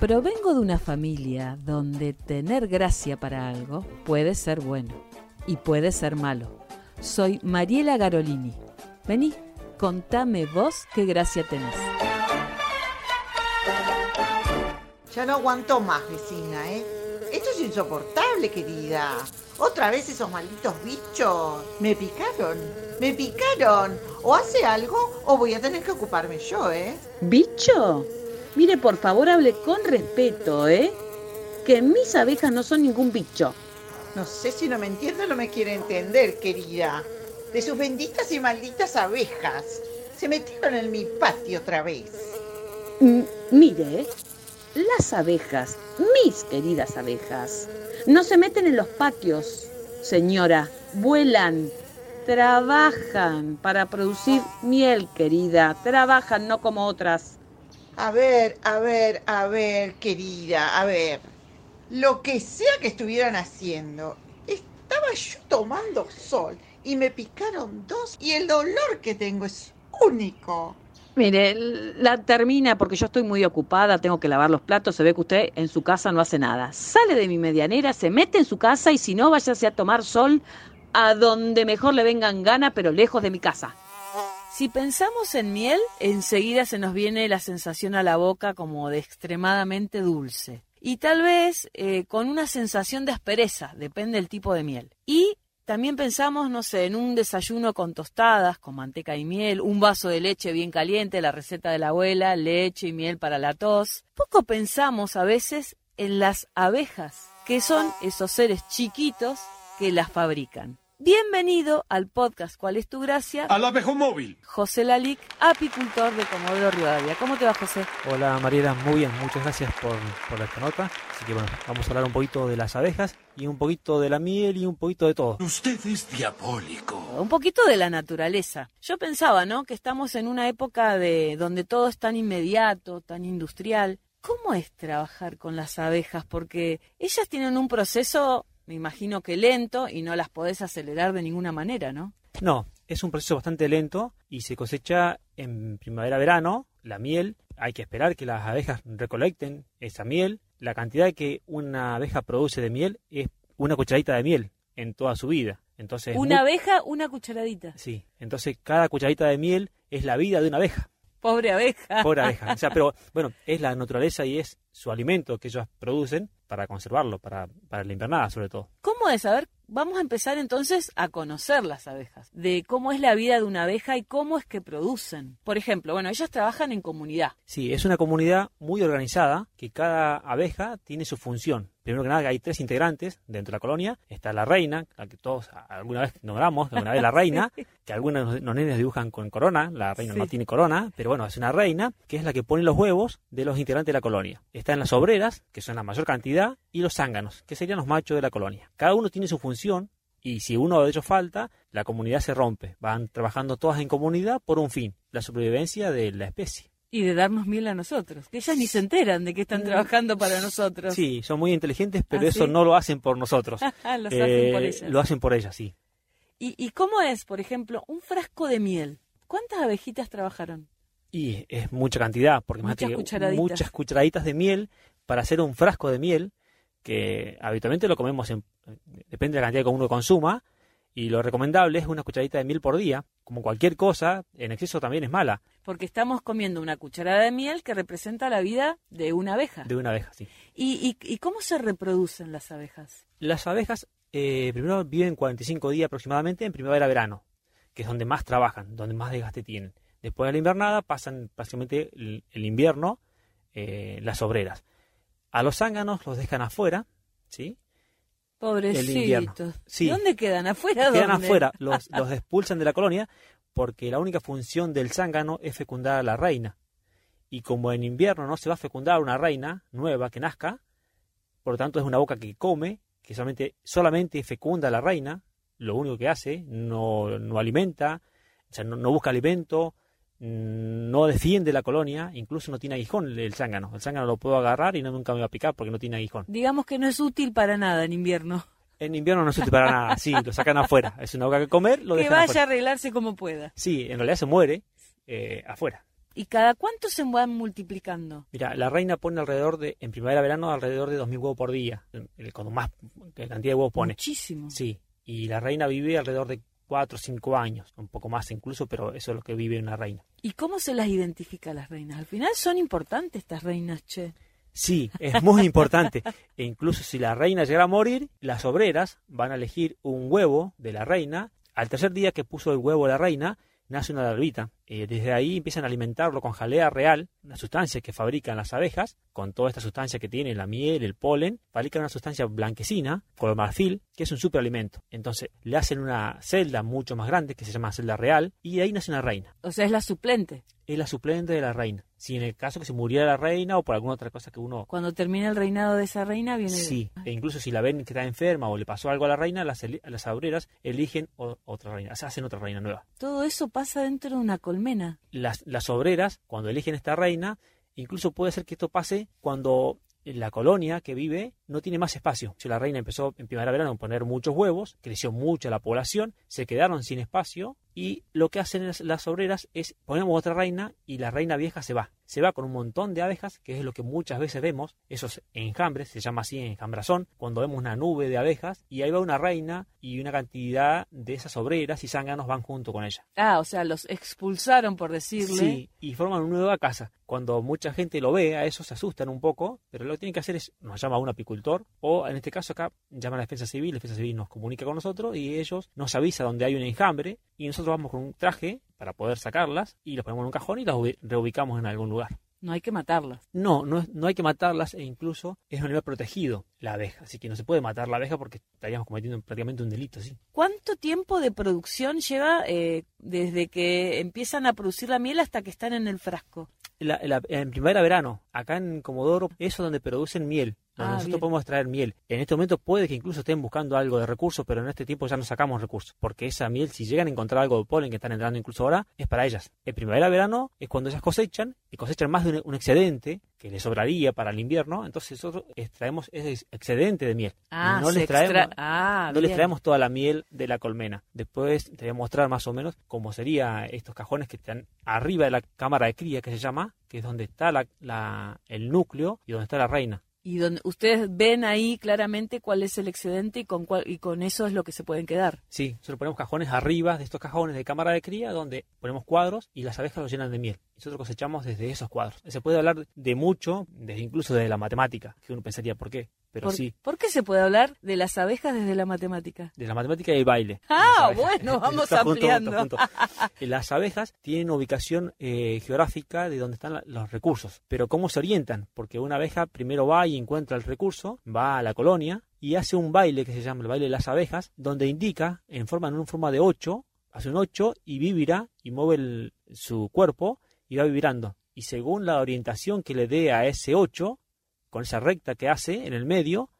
Provengo de una familia donde tener gracia para algo puede ser bueno y puede ser malo. Soy Mariela Garolini. Vení, contame vos qué gracia tenés. Ya no aguanto más, vecina, ¿eh? Insoportable, querida. Otra vez esos malditos bichos. Me picaron, me picaron. O hace algo o voy a tener que ocuparme yo, ¿eh? ¿Bicho? Mire, por favor, hable con respeto, ¿eh? Que mis abejas no son ningún bicho. No sé si no me entiende o no me quiere entender, querida. De sus benditas y malditas abejas. Se metieron en mi patio otra vez. Mm, mire, las abejas, mis queridas abejas, no se meten en los patios, señora. Vuelan, trabajan para producir miel, querida. Trabajan, no como otras. A ver, a ver, a ver, querida, a ver. Lo que sea que estuvieran haciendo, estaba yo tomando sol y me picaron dos y el dolor que tengo es único. Mire, la termina porque yo estoy muy ocupada, tengo que lavar los platos, se ve que usted en su casa no hace nada. Sale de mi medianera, se mete en su casa y si no, váyase a tomar sol a donde mejor le vengan gana, pero lejos de mi casa. Si pensamos en miel, enseguida se nos viene la sensación a la boca como de extremadamente dulce. Y tal vez eh, con una sensación de aspereza, depende del tipo de miel. Y también pensamos, no sé, en un desayuno con tostadas, con manteca y miel, un vaso de leche bien caliente, la receta de la abuela, leche y miel para la tos. Poco pensamos a veces en las abejas, que son esos seres chiquitos que las fabrican. Bienvenido al podcast ¿Cuál es tu gracia? Al abejo móvil. José Lalic, apicultor de Comodoro Rivadavia. ¿Cómo te va, José? Hola Mariela, muy bien, muchas gracias por, por esta nota. Así que bueno, vamos a hablar un poquito de las abejas y un poquito de la miel y un poquito de todo. Usted es diabólico. Un poquito de la naturaleza. Yo pensaba, ¿no? Que estamos en una época de donde todo es tan inmediato, tan industrial. ¿Cómo es trabajar con las abejas? Porque ellas tienen un proceso me imagino que lento y no las podés acelerar de ninguna manera, ¿no? No, es un proceso bastante lento y se cosecha en primavera-verano la miel. Hay que esperar que las abejas recolecten esa miel. La cantidad que una abeja produce de miel es una cucharadita de miel en toda su vida. Entonces, una abeja, una cucharadita. Sí, entonces cada cucharadita de miel es la vida de una abeja. Pobre abeja. Pobre abeja. O sea, pero bueno, es la naturaleza y es su alimento que ellos producen para conservarlo, para, para la invernada sobre todo. ¿Cómo es? A ver, vamos a empezar entonces a conocer las abejas, de cómo es la vida de una abeja y cómo es que producen. Por ejemplo, bueno, ellas trabajan en comunidad. Sí, es una comunidad muy organizada, que cada abeja tiene su función. Primero que nada, hay tres integrantes dentro de la colonia. Está la reina, la que todos alguna vez nombramos, alguna vez la reina, que algunos los nenes dibujan con corona, la reina no tiene corona, pero bueno, es una reina, que es la que pone los huevos de los integrantes de la colonia. Están las obreras, que son la mayor cantidad, y los zánganos, que serían los machos de la colonia. Cada uno tiene su función y si uno de ellos falta, la comunidad se rompe. Van trabajando todas en comunidad por un fin, la supervivencia de la especie. Y de darnos miel a nosotros. Que ellas ni se enteran de que están mm. trabajando para nosotros. Sí, son muy inteligentes, pero ¿Ah, eso no lo hacen por nosotros. lo hacen por eh, ellas. Lo hacen por ellas, sí. ¿Y, ¿Y cómo es, por ejemplo, un frasco de miel? ¿Cuántas abejitas trabajaron? Y es mucha cantidad, porque muchas, cucharaditas. muchas cucharaditas de miel para hacer un frasco de miel que habitualmente lo comemos, en, depende de la cantidad que uno consuma, y lo recomendable es una cucharadita de miel por día. Como cualquier cosa, en exceso también es mala. Porque estamos comiendo una cucharada de miel que representa la vida de una abeja. De una abeja, sí. ¿Y, y, cómo se reproducen las abejas? Las abejas eh, primero viven 45 días aproximadamente en primavera-verano, que es donde más trabajan, donde más desgaste tienen. Después de la invernada pasan prácticamente el, invierno eh, las obreras. A los zánganos los dejan afuera, ¿sí? Pobrecitos. Sí. ¿Dónde quedan? ¿Afuera? Quedan afuera, los, los expulsan de la colonia porque la única función del zángano es fecundar a la reina. Y como en invierno no se va a fecundar una reina nueva que nazca, por lo tanto es una boca que come, que solamente, solamente fecunda a la reina, lo único que hace, no, no alimenta, o sea, no busca alimento, no defiende la colonia, incluso no tiene aguijón el zángano. El zángano lo puedo agarrar y no nunca me va a picar porque no tiene aguijón. Digamos que no es útil para nada en invierno. En invierno no es útil para nada, sí, lo sacan afuera. Es una boca que comer, lo Que vaya a arreglarse como pueda. Sí, en realidad se muere eh, afuera. ¿Y cada cuánto se van multiplicando? Mira, la reina pone alrededor de, en primavera-verano, alrededor de 2.000 huevos por día, cuando más cantidad de huevos pone. Muchísimo. Sí, y la reina vive alrededor de 4 o 5 años, un poco más incluso, pero eso es lo que vive una reina. ¿Y cómo se las identifica a las reinas? Al final son importantes estas reinas, che. Sí, es muy importante. E incluso si la reina llega a morir, las obreras van a elegir un huevo de la reina. Al tercer día que puso el huevo la reina, nace una larvita. Eh, desde ahí empiezan a alimentarlo con jalea real, una sustancia que fabrican las abejas, con toda esta sustancia que tiene la miel, el polen, fabrican una sustancia blanquecina, color marfil, que es un superalimento. Entonces le hacen una celda mucho más grande, que se llama celda real, y ahí nace una reina. O sea, es la suplente. Es la suplente de la reina. Si en el caso que se muriera la reina o por alguna otra cosa que uno Cuando termina el reinado de esa reina viene... Sí, e incluso si la ven que está enferma o le pasó algo a la reina, las, las obreras eligen o- otra reina, o sea, hacen otra reina nueva. Todo eso pasa dentro de una colmena. Las, las obreras, cuando eligen esta reina, incluso puede ser que esto pase cuando la colonia que vive no tiene más espacio. Si la reina empezó en primavera-verano a poner muchos huevos, creció mucho la población, se quedaron sin espacio y lo que hacen las, obreras es ponemos otra reina y la reina vieja se va. Se va con un montón de abejas, que es lo que muchas veces vemos, esos enjambres, se llama así enjambrazón, cuando vemos una nube de abejas y ahí va una reina y una cantidad de esas obreras y zánganos van junto con ella. Ah, o sea, los expulsaron, por decirle. Sí, y forman una nueva casa. Cuando mucha gente lo ve, a eso se asustan un poco, pero lo que tienen que hacer es, nos llama a un apicultor, o en este caso acá llama a la defensa civil, la defensa civil nos comunica con nosotros y ellos nos avisa donde hay un enjambre y nosotros vamos con un traje para poder sacarlas y los ponemos en un cajón y las ubi- reubicamos en algún lugar. No hay que matarlos. No, no, no hay que matarlas e incluso es un animal protegido la abeja, así que no se puede matar la abeja porque estaríamos cometiendo prácticamente un delito, sí. ¿Cuánto tiempo de producción lleva eh, desde que empiezan a producir la miel hasta que están en el frasco? La- la- en primavera-verano, acá en Comodoro, eso es donde producen miel, donde Ah, nosotros bien. podemos extraer miel. En este momento puede que incluso estén buscando algo de recursos, pero en este tiempo ya no sacamos recursos, porque esa miel, si llegan a encontrar algo de polen que están entrando incluso ahora, es para ellas. En primavera-verano es cuando ellas cosechan, y cosechan más de un, un excedente que les sobraría para el invierno, entonces nosotros extraemos ese excedente de miel. Ah, no se les traemos, extra- ah, no les traemos toda la miel de la colmena. Después te voy a mostrar más o menos cómo sería estos cajones que están arriba de la cámara de cría, que se llama, que es donde está la, la- el núcleo y donde está la reina. Y donde ustedes ven ahí claramente cuál es el excedente y con cuál, y con eso es lo que se pueden quedar. Sí, nosotros ponemos cajones arriba de estos cajones de cámara de cría donde ponemos cuadros y las abejas los llenan de miel. Nosotros cosechamos desde esos cuadros. Se puede hablar de mucho, desde incluso de la matemática, que uno pensaría por qué, pero ¿Por, sí, ¿Por qué se puede hablar de las abejas desde la matemática? de la matemática y el baile. Ah, bueno, vamos junto, ampliando. junto, junto. Las abejas tienen ubicación eh, geográfica de donde están la- los recursos, pero ¿cómo se orientan? Porque una abeja primero va y encuentra el recurso, va a la colonia y hace un baile que se llama el baile de las abejas, donde indica en forma en una forma de 8, hace un 8 y vivirá y mueve el- su cuerpo y va vibrando. Y según la orientación que le dé a ese 8, con esa recta que hace en el medio,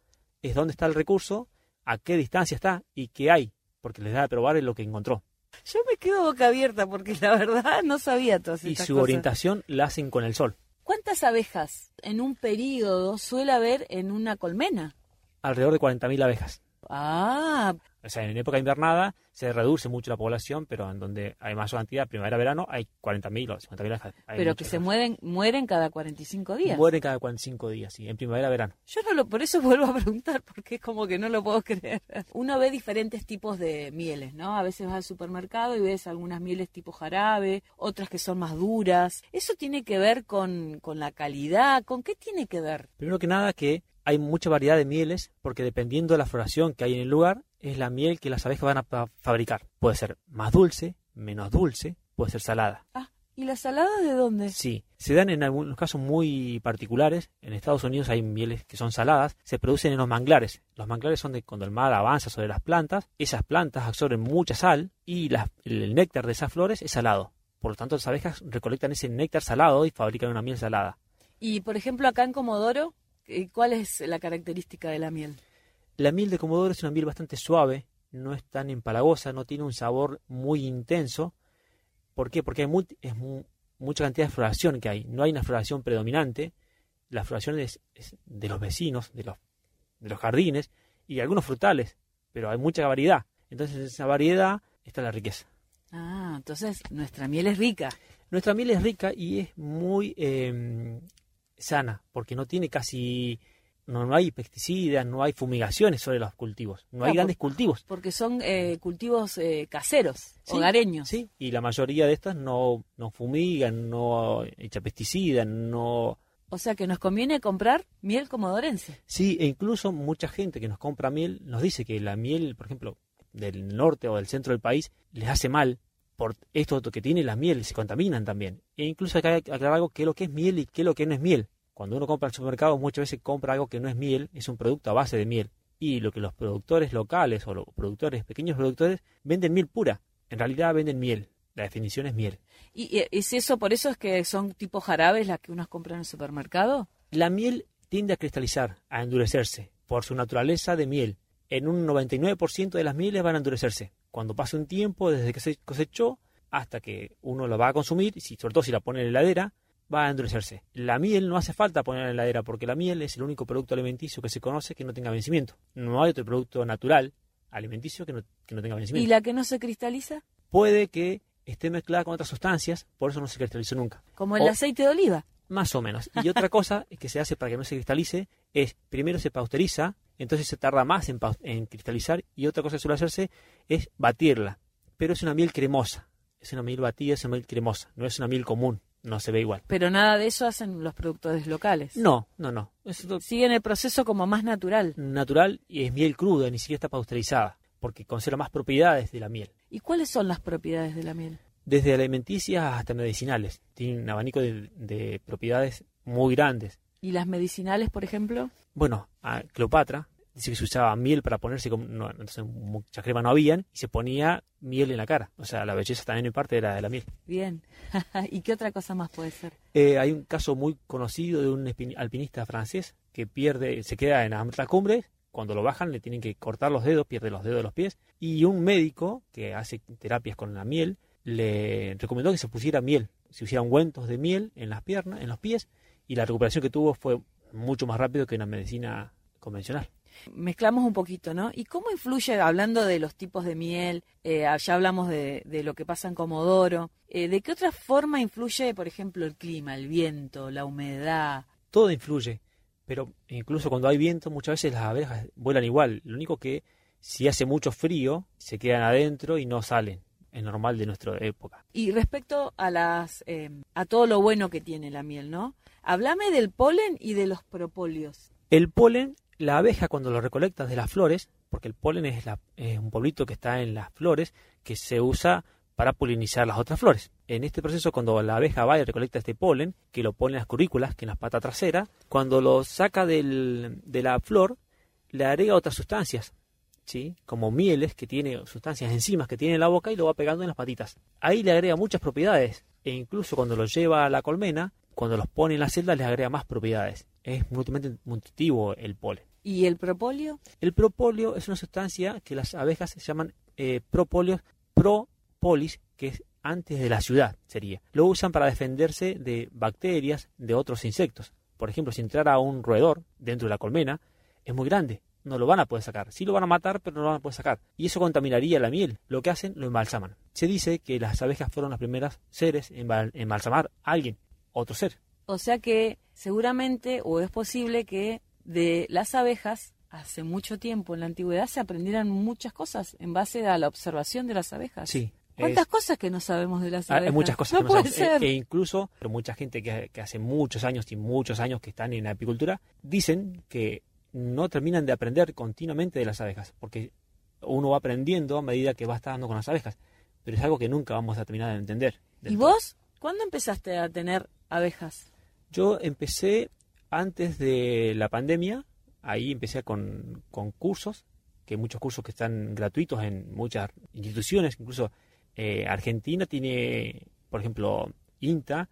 es donde está el recurso, a qué distancia está y qué hay, porque les da a probar lo que encontró. Yo me quedo boca abierta porque la verdad no sabía todas Y estas su cosas. orientación la hacen con el sol. ¿Cuántas abejas en un periodo suele haber en una colmena? Alrededor de 40.000 abejas. Ah, O sea, en época invernada se reduce mucho la población, pero en donde hay más cantidad, primavera-verano, hay 40.000 o 50.000 abejas. Hay pero que se mueren, mueren cada 45 días. Mueren cada 45 días, sí, en primavera-verano. Yo no lo, por eso vuelvo a preguntar, porque es como que no lo puedo creer. Uno ve diferentes tipos de mieles, ¿no? A veces vas al supermercado y ves algunas mieles tipo jarabe, otras que son más duras. ¿Eso tiene que ver con, con la calidad? ¿Con qué tiene que ver? Primero que nada que hay mucha variedad de mieles, porque dependiendo de la floración que hay en el lugar, es la miel que las abejas van a fa- fabricar. Puede ser más dulce, menos dulce, puede ser salada. Ah, ¿y las saladas de dónde? Sí, se dan en algunos casos muy particulares. En Estados Unidos hay mieles que son saladas, se producen en los manglares. Los manglares son de cuando el mar avanza sobre las plantas, esas plantas absorben mucha sal y el néctar de esas flores es salado. Por lo tanto, las abejas recolectan ese néctar salado y fabrican una miel salada. Y, por ejemplo, acá en Comodoro, eh, ¿cuál es la característica de la miel? La miel de Comodoro es una miel bastante suave, no es tan empalagosa, no tiene un sabor muy intenso. ¿Por qué? Porque hay es mucha cantidad de floración que hay. No hay una floración predominante. La floración es, es de los vecinos, de los, de los jardines y de algunos frutales, pero hay mucha variedad. Entonces, en esa variedad está la riqueza. Ah, entonces nuestra miel es rica. Nuestra miel es rica y es muy eh, sana, porque no tiene casi, no, no hay pesticidas, no hay fumigaciones sobre los cultivos, no hay Ah, grandes cultivos. Porque son eh, cultivos eh, caseros, Sí, hogareños. Sí, y la mayoría de estas no, no fumigan, no echan pesticidas, no... O sea que nos conviene comprar miel comodorense. Sí, e incluso mucha gente que nos compra miel nos dice que la miel, por ejemplo, del norte o del centro del país, les hace mal por esto que tiene la miel, se contaminan también. E incluso hay que aclarar algo, qué es lo que es miel y qué es lo que no es miel. Cuando uno compra en el supermercado muchas veces compra algo que no es miel, es un producto a base de miel. Y lo que los productores locales o los productores, pequeños productores, venden miel pura. En realidad venden miel. La definición es miel. ¿Y es eso, por eso es que son tipo jarabes las que uno compra en el supermercado? La miel tiende a cristalizar, a endurecerse, por su naturaleza de miel. En un 99% de las mieles van a endurecerse. Cuando pasa un tiempo desde que se cosechó hasta que uno la va a consumir, y si, sobre todo si la pone en la heladera, va a endurecerse. La miel no hace falta poner en la heladera porque la miel es el único producto alimenticio que se conoce que no tenga vencimiento. No hay otro producto natural alimenticio que no, que no tenga ¿Y vencimiento. la que no se cristaliza? Puede que esté mezclada con otras sustancias, por eso no se cristalizó nunca. Como el O- aceite de oliva. Más o menos. Y otra cosa que se hace para que no se cristalice es, primero se pasteuriza, entonces se tarda más en, en cristalizar, y otra cosa que suele hacerse es batirla. Pero es una miel cremosa. Es una miel batida, es una miel cremosa. No es una miel común, no se ve igual. Pero nada de eso hacen los productores locales. No, no, no. Siguen el proceso como más natural. natural y es miel cruda, ni siquiera está pasteurizada, porque conserva más propiedades de la miel. ¿Y cuáles son las propiedades de la miel? Desde alimenticias hasta medicinales. Tiene un abanico de, de propiedades muy grandes. ¿Y las medicinales, por ejemplo? Bueno, a Cleopatra dice que se usaba miel para ponerse, como, no, entonces mucha crema no habían, y se ponía miel en la cara. O sea, la belleza también en parte era de la miel. Bien. ¿Y qué otra cosa más puede ser? Eh, hay un caso muy conocido de un alpinista francés que pierde, se queda en la cumbre, cuando lo bajan le tienen que cortar los dedos, pierde los dedos de los pies, y un médico que hace terapias con la miel le recomendó que se pusiera miel, se pusieran ungüentos de miel en las piernas, en los pies, y la recuperación que tuvo fue mucho más rápido que una medicina convencional. Mezclamos un poquito, ¿no? ¿Y cómo influye, hablando de los tipos de miel, eh, ya hablamos de, de lo que pasa en Comodoro, eh, ¿de qué otra forma influye, por ejemplo, el clima, el viento, la humedad? todo influye, pero incluso cuando hay viento muchas veces las abejas vuelan igual. Lo único que si hace mucho frío se quedan adentro y no salen. Es normal de nuestra época. Y respecto a las eh, a todo lo bueno que tiene la miel, ¿no? Háblame del polen y de los propóleos. El polen, la abeja cuando lo recolecta de las flores, porque el polen es, la- es un polvito que está en las flores que se usa para polinizar las otras flores. En este proceso, cuando la abeja va y recolecta este polen, que lo pone en las curículas, que en las patas traseras, cuando lo saca del- de la flor, le agrega otras sustancias, ¿sí? como mieles, que tiene sustancias enzimas que tiene en la boca y lo va pegando en las patitas. Ahí le agrega muchas propiedades, e incluso cuando lo lleva a la colmena, cuando los pone en la celda, les agrega más propiedades. Es multimente nutritivo el polen. ¿Y el propóleo? El propóleo es una sustancia que las abejas se llaman eh, propóleos propolis, que es antes de la ciudad, sería. Lo usan para defenderse de bacterias, de otros insectos. Por ejemplo, si entrara un roedor dentro de la colmena, es muy grande. No lo van a poder sacar. Sí lo van a matar, pero no lo van a poder sacar. Y eso contaminaría la miel. Lo que hacen, lo embalsaman. Se dice que las abejas fueron las primeras seres en embal- embalsamar a alguien, otro ser. O sea que seguramente o es posible que de las abejas hace mucho tiempo en la antigüedad se aprendieran muchas cosas en base a la observación de las abejas. Sí. ¿Cuántas es- cosas que no sabemos de las Ah, abejas? Hay muchas cosas no que no puede sabemos. ser. E, e incluso, pero mucha gente que, que hace muchos años y muchos años que están en la apicultura, dicen que no terminan de aprender continuamente de las abejas, porque uno va aprendiendo a medida que va estando con las abejas, pero es algo que nunca vamos a terminar de entender. ¿Y todo. vos? ¿Cuándo empezaste a tener abejas? Yo empecé antes de la pandemia, ahí empecé con, con cursos, que muchos cursos que están gratuitos en muchas instituciones, incluso eh, Argentina tiene, por ejemplo, INTA,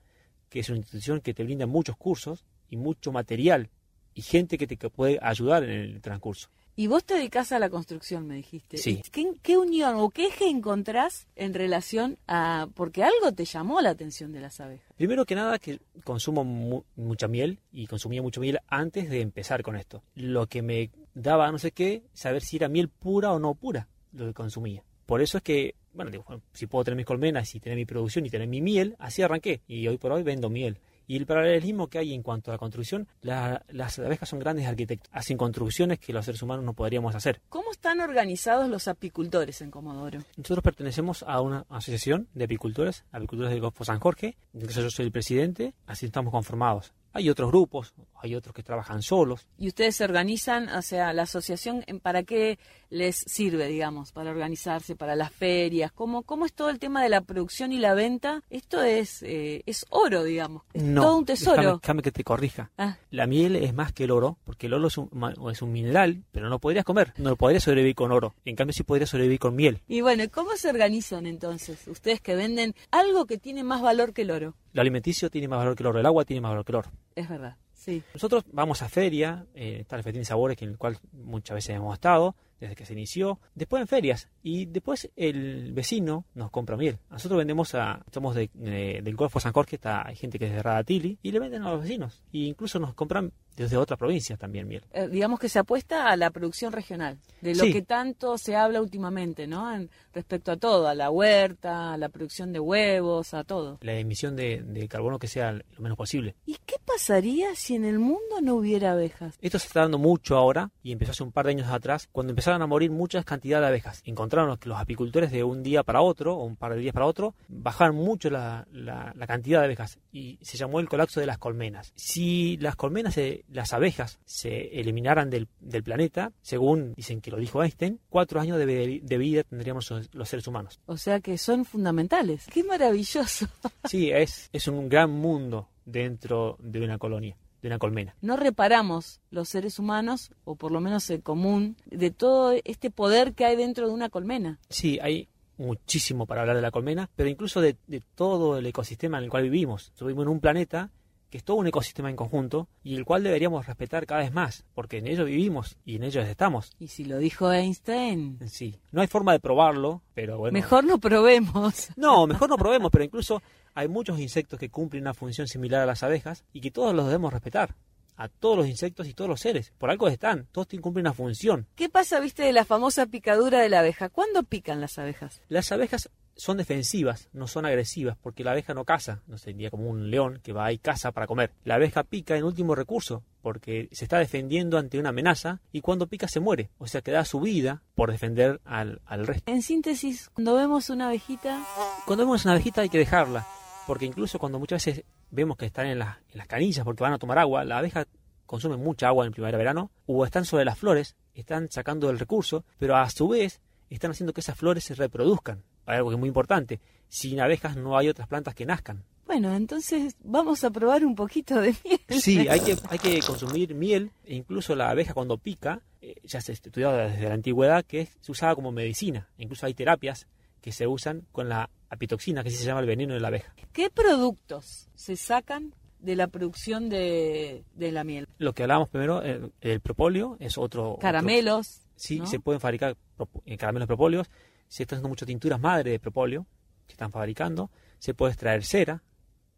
que es una institución que te brinda muchos cursos y mucho material y gente que te puede ayudar en el transcurso. Y vos te dedicás a la construcción, me dijiste. Sí. ¿Qué, qué unión o qué eje encontrás en relación a... porque algo te llamó la atención de las abejas? Primero que nada que consumo mu- mucha miel y consumía mucha miel antes de empezar con esto. Lo que me daba no sé qué, saber si era miel pura o no pura lo que consumía. Por eso es que bueno, digo, bueno, si puedo tener mis colmenas y tener mi producción y tener mi miel, así arranqué. Y hoy por hoy vendo miel. Y el paralelismo que hay en cuanto a la construcción, la- las abejas son grandes arquitectos, hacen construcciones que los seres humanos no podríamos hacer. ¿Cómo están organizados los apicultores en Comodoro? Nosotros pertenecemos a una asociación de apicultores, apicultores del Golfo San Jorge, yo soy el presidente, así estamos conformados. Hay otros grupos, hay otros que trabajan solos. Y ustedes se organizan, o sea, la asociación, ¿en- ¿para qué les sirve, digamos? Para organizarse, para las ferias. ¿Cómo, cómo es todo el tema de la producción y la venta? Esto es, eh, es oro, digamos. Es No, todo un tesoro. Déjame, déjame que te corrija. Ah, La miel es más que el oro, porque el oro es un, es un mineral, pero no podrías comer. No podrías sobrevivir con oro. En cambio, sí podrías sobrevivir con miel. y bueno, ¿cómo se organizan entonces? Ustedes que venden algo que tiene más valor que el oro. Lo alimenticio tiene más valor que el oro, el agua tiene más valor que el oro. Es verdad, sí. Nosotros vamos a feria, eh, está el Festín de Sabores, que en el cual muchas veces hemos estado, desde que se inició. Después en ferias, y después el vecino nos compra miel. Nosotros vendemos a, somos de- de- del Golfo San Jorge, está, hay gente que es de Radatili, y le venden a los vecinos. E incluso nos compran desde otras provincias también miel. Eh, digamos que se apuesta a la producción regional, de lo Sí. que tanto se habla últimamente, ¿no? En- respecto a todo, a la huerta, a la producción de huevos, a todo. La emisión de, de carbono que sea lo menos posible. ¿Y qué pasaría si en el mundo no hubiera abejas? Esto se está dando mucho ahora y empezó hace un par de años atrás cuando empezaron a morir muchas cantidades de abejas. Encontraron que los apicultores de un día para otro o un par de días para otro bajaron mucho la, la- la cantidad de abejas y se llamó el colapso de las colmenas. Si las colmenas, se- las abejas se eliminaran del, del planeta, según dicen que lo dijo Einstein, cuatro años de, vi- de vida tendríamos los- los seres humanos. O sea que son fundamentales. ¡Qué maravilloso! Sí, es, es un gran mundo dentro de una colonia, de una colmena. No reparamos los seres humanos, o por lo menos el común, de todo este poder que hay dentro de una colmena. Sí, hay muchísimo para hablar de la colmena, pero incluso de, de todo el ecosistema en el cual vivimos. Vivimos en un planeta que es todo un ecosistema en conjunto y el cual deberíamos respetar cada vez más, porque en ello vivimos y en ellos estamos. Y si lo dijo Einstein, Sí, no hay forma de probarlo, pero bueno. mejor no probemos. No, mejor no probemos, pero incluso hay muchos insectos que cumplen una función similar a las abejas y que todos los debemos respetar. A todos los insectos y todos los seres. Por algo están, todos tienen- cumplen una función. ¿Qué pasa, viste, de la famosa picadura de la abeja? ¿Cuándo pican las abejas? Las abejas son defensivas, no son agresivas, porque la abeja no caza, no sería como un león que va y caza para comer. La abeja pica en último recurso, porque se está defendiendo ante una amenaza y cuando pica se muere, o sea que da su vida por defender al, al resto. En síntesis, cuando vemos una abejita, Cuando vemos una abejita hay que dejarla, porque incluso cuando muchas veces vemos que están en, las- en las canillas porque van a tomar agua, la abeja consume mucha agua en primavera-verano, o están sobre las flores, están sacando el recurso, pero a su vez están haciendo que esas flores se reproduzcan. Hay algo que es muy importante, sin abejas no hay otras plantas que nazcan. bueno, entonces vamos a probar un poquito de miel. Sí, hay que, hay que consumir miel, e incluso la abeja cuando pica, eh, ya se ha estudiado desde la antigüedad que es- se usaba como medicina, incluso hay terapias que se usan con la apitoxina, que así se llama el veneno de la abeja. ¿Qué productos se sacan de la producción de, de la miel? Lo que hablábamos primero, el, el propóleo es otro... otro- Caramelos. sí, ¿no? se pueden fabricar eh, caramelos propóleos. Se están haciendo muchas tinturas madre de propóleo que están fabricando. Se puede extraer cera,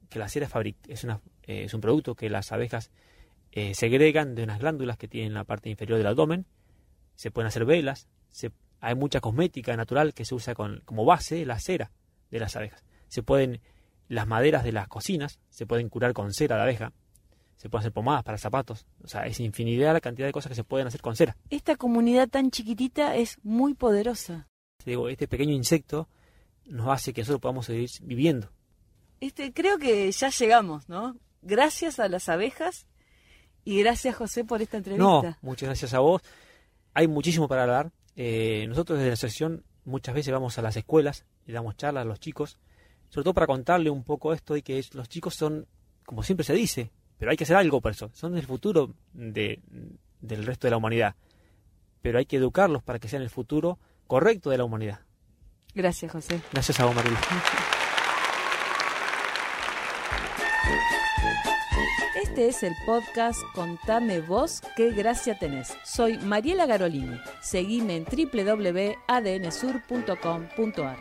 que la cera es, una, eh, es un producto que las abejas eh, segregan de unas glándulas que tienen en la parte inferior del abdomen. Se pueden hacer velas. Se, hay mucha cosmética natural que se usa con, como base la cera de las abejas. Se pueden, las maderas de las cocinas se pueden curar con cera de abeja. Se pueden hacer pomadas para zapatos. O sea, es infinidad la cantidad de cosas que se pueden hacer con cera. Esta comunidad tan chiquitita es muy poderosa. Digo, este pequeño insecto nos hace que nosotros podamos seguir viviendo. Este, creo que ya llegamos, ¿no? Gracias a las abejas y gracias José por esta entrevista. No, muchas gracias a vos. Hay muchísimo para hablar. Eh, nosotros desde la asociación muchas veces vamos a las escuelas y damos charlas a los chicos, sobre todo para contarle un poco esto y que los chicos son, como siempre se dice, pero hay que hacer algo por eso, son el futuro de, del resto de la humanidad. Pero hay que educarlos para que sean el futuro correcto de la humanidad. Gracias José. Gracias a vos, Mariela. Este es el podcast Contame vos qué gracia tenés. Soy Mariela Garolini. Seguime en www.adnsur.com.ar.